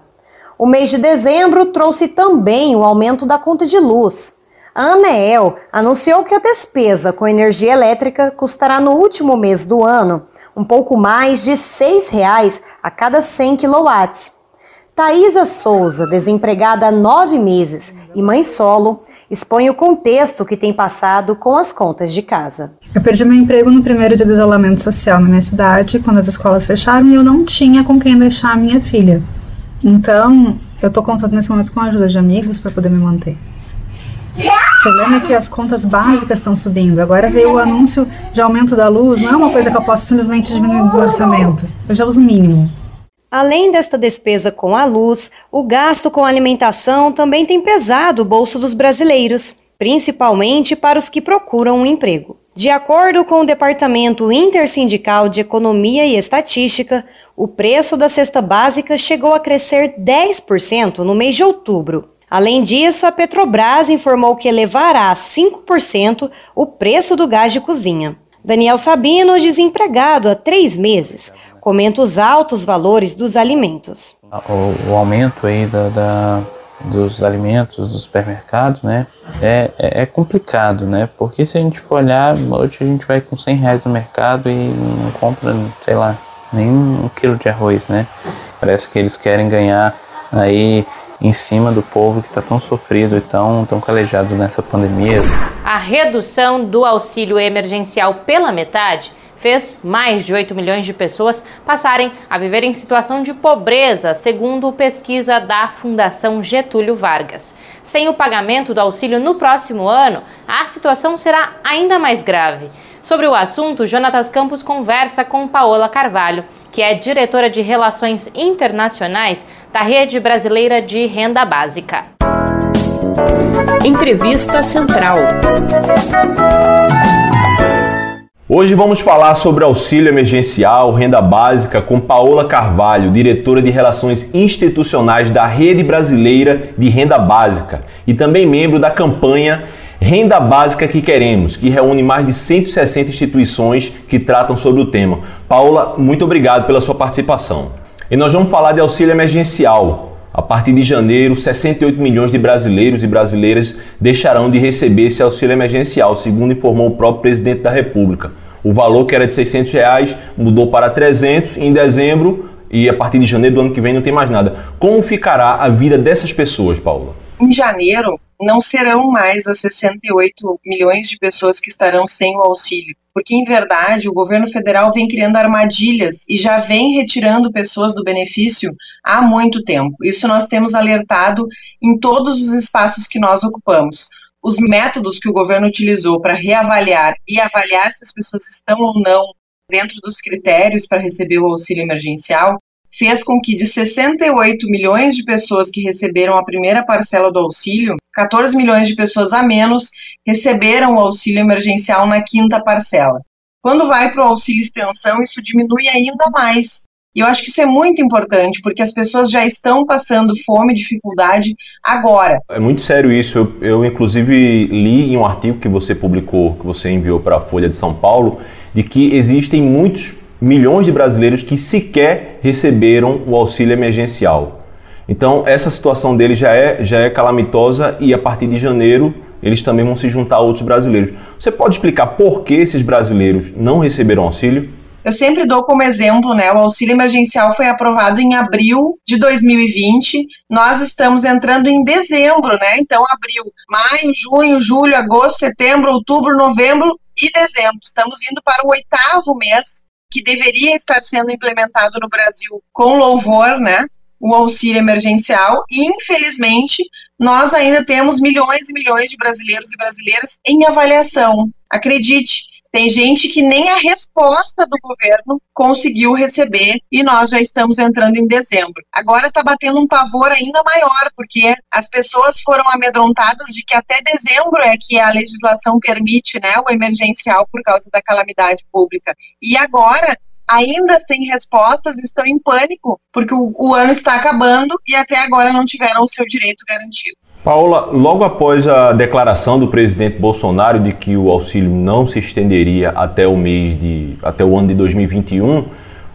O mês de dezembro trouxe também o aumento da conta de luz. A Aneel anunciou que a despesa com energia elétrica custará no último mês do ano um pouco mais de R$ 6,00 a cada 100 kW. Thaisa Souza, desempregada há nove meses e mãe solo, expõe o contexto que tem passado com as contas de casa. Eu perdi meu emprego no primeiro dia do isolamento social na minha cidade, quando as escolas fecharam e eu não tinha com quem deixar a minha filha. Então, eu estou contando nesse momento com a ajuda de amigos para poder me manter. O problema é que as contas básicas estão subindo. Agora veio o anúncio de aumento da luz, não é uma coisa que eu possa simplesmente diminuir o orçamento. Eu já uso o mínimo. Além desta despesa com a luz, o gasto com alimentação também tem pesado o bolso dos brasileiros, principalmente para os que procuram um emprego. De acordo com o Departamento Intersindical de Economia e Estatística, o preço da cesta básica chegou a crescer 10% no mês de outubro. Além disso, a Petrobras informou que elevará a 5% o preço do gás de cozinha. Daniel Sabino, desempregado há três meses, comenta os altos valores dos alimentos. O, o aumento aí da, da, dos alimentos dos supermercados, né, é, é, é, complicado, né, porque se a gente for olhar, hoje a gente vai com 100 reais no mercado e não compra, sei lá, nem um quilo de arroz, né, parece que eles querem ganhar aí em cima do povo que está tão sofrido e tão, tão calejado nessa pandemia. A redução do auxílio emergencial pela metade fez mais de 8 milhões de pessoas passarem a viver em situação de pobreza, segundo pesquisa da Fundação Getúlio Vargas. Sem o pagamento do auxílio no próximo ano, a situação será ainda mais grave. Sobre o assunto, Jonatas Campos conversa com Paola Carvalho, que é diretora de Relações Internacionais da Rede Brasileira de Renda Básica. Entrevista Central. Hoje vamos falar sobre auxílio emergencial, renda básica, com Paola Carvalho, diretora de Relações Institucionais da Rede Brasileira de Renda Básica e também membro da campanha Renda Básica que Queremos, que reúne mais de 160 instituições que tratam sobre o tema. Paola, muito obrigado pela sua participação. E nós vamos falar de auxílio emergencial. A partir de janeiro, 68 milhões de brasileiros e brasileiras deixarão de receber esse auxílio emergencial, segundo informou o próprio presidente da República. O valor que era de 600 reais mudou para 300 em dezembro e a partir de janeiro do ano que vem não tem mais nada. Como ficará a vida dessas pessoas, Paula? Em janeiro, não serão mais as 68 milhões de pessoas que estarão sem o auxílio, porque em verdade o governo federal vem criando armadilhas e já vem retirando pessoas do benefício há muito tempo. Isso nós temos alertado em todos os espaços que nós ocupamos. Os métodos que o governo utilizou para reavaliar e avaliar se as pessoas estão ou não dentro dos critérios para receber o auxílio emergencial fez com que de 68 milhões de pessoas que receberam a primeira parcela do auxílio, 14 milhões de pessoas a menos receberam o auxílio emergencial na quinta parcela. Quando vai para o auxílio extensão, isso diminui ainda mais. E eu acho que isso é muito importante, porque as pessoas já estão passando fome e dificuldade agora. É muito sério isso. Eu, eu, inclusive, li em um artigo que você publicou, que você enviou para a Folha de São Paulo, de que existem muitos milhões de brasileiros que sequer receberam o auxílio emergencial. Então, essa situação deles já é, já é calamitosa e a partir de janeiro eles também vão se juntar a outros brasileiros. Você pode explicar por que esses brasileiros não receberam auxílio? Eu sempre dou como exemplo, né? O auxílio emergencial foi aprovado em abril de 2020. Nós estamos entrando em dezembro, né? Então, abril, maio, junho, julho, agosto, setembro, outubro, novembro e dezembro. Estamos indo para o oitavo mês que deveria estar sendo implementado no Brasil com louvor, né? o auxílio emergencial e, infelizmente, nós ainda temos milhões e milhões de brasileiros e brasileiras em avaliação. Acredite, tem gente que nem a resposta do governo conseguiu receber e nós já estamos entrando em dezembro. Agora está batendo um pavor ainda maior, porque as pessoas foram amedrontadas de que até dezembro é que a legislação permite né, o emergencial por causa da calamidade pública. E agora ainda sem respostas, estão em pânico, porque o, o, ano está acabando e até agora não tiveram o seu direito garantido. Paula, logo após a declaração do presidente Bolsonaro de que o auxílio não se estenderia até o mês de até o ano de 2021,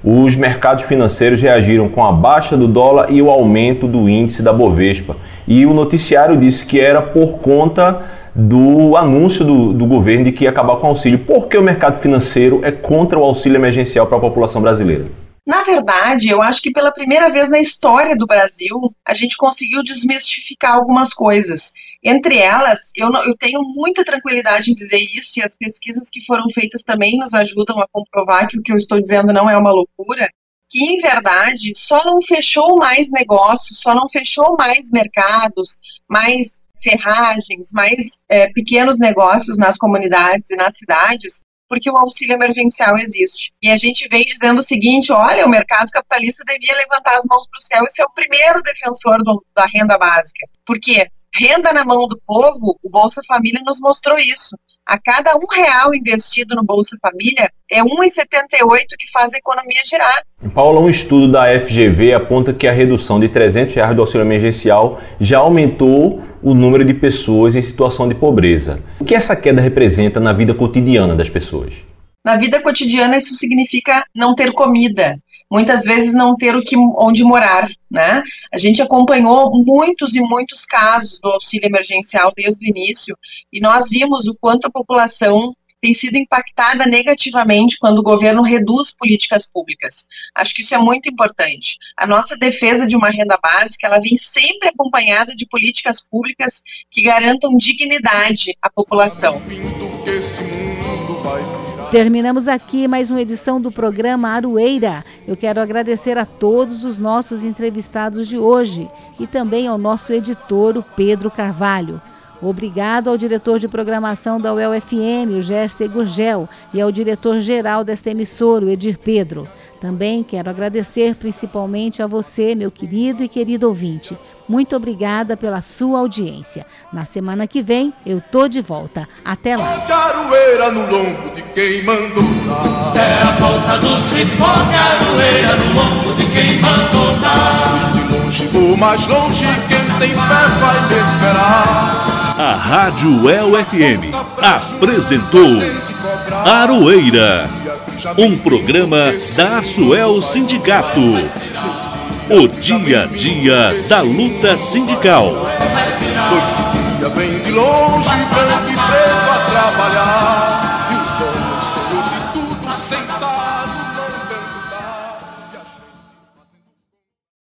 os mercados financeiros reagiram com a baixa do dólar e o aumento do índice da Bovespa. E o noticiário disse que era por conta do anúncio do, do governo de que ia acabar com o auxílio. Por que o mercado financeiro é contra o auxílio emergencial para a população brasileira? Na verdade, eu acho que pela primeira vez na história do Brasil, a gente conseguiu desmistificar algumas coisas. Entre elas, eu, não, eu tenho muita tranquilidade em dizer isso, e as pesquisas que foram feitas também nos ajudam a comprovar que o que eu estou dizendo não é uma loucura, que, em verdade, só não fechou mais negócios, só não fechou mais mercados, mais ferragens, mais é, pequenos negócios nas comunidades e nas cidades, porque o auxílio emergencial existe. E a gente vem dizendo o seguinte: olha, o mercado capitalista devia levantar as mãos para o céu e ser o primeiro defensor do, da renda básica. Por quê? Renda na mão do povo, o Bolsa Família nos mostrou isso. A cada um real investido no Bolsa Família, é 1,78 que faz a economia girar. Paula, um estudo da FGV aponta que a redução de 300 reais do auxílio emergencial já aumentou o número de pessoas em situação de pobreza. O que essa queda representa na vida cotidiana das pessoas? Na vida cotidiana, isso significa não ter comida, muitas vezes não ter o que, onde morar, né? A gente acompanhou muitos e muitos casos do auxílio emergencial desde o início e nós vimos o quanto a população tem sido impactada negativamente quando o governo reduz políticas públicas. Acho que isso é muito importante. A nossa defesa de uma renda básica, ela vem sempre acompanhada de políticas públicas que garantam dignidade à população. Terminamos aqui mais uma edição do programa Aroeira. Eu quero agradecer a todos os nossos entrevistados de hoje e também ao nosso editor, o Pedro Carvalho. Obrigado ao diretor de programação da UEL-FM, o Gerson Gurgel, e ao diretor-geral desta emissora, o Edir Pedro. Também quero agradecer principalmente a você, meu querido e querido ouvinte. Muito obrigada pela sua audiência. Na semana que vem eu tô de volta. Até lá. Caroeira no lombo de quem mandou dar. É a volta do cipó, caroeira no lombo de quem mandou dar. De longe ou mais longe, quem tem fé vai me esperar. A Rádio El FM apresentou Aroeira, um programa da Suel Sindicato. O dia a dia da luta sindical. Dia de longe, branco e preto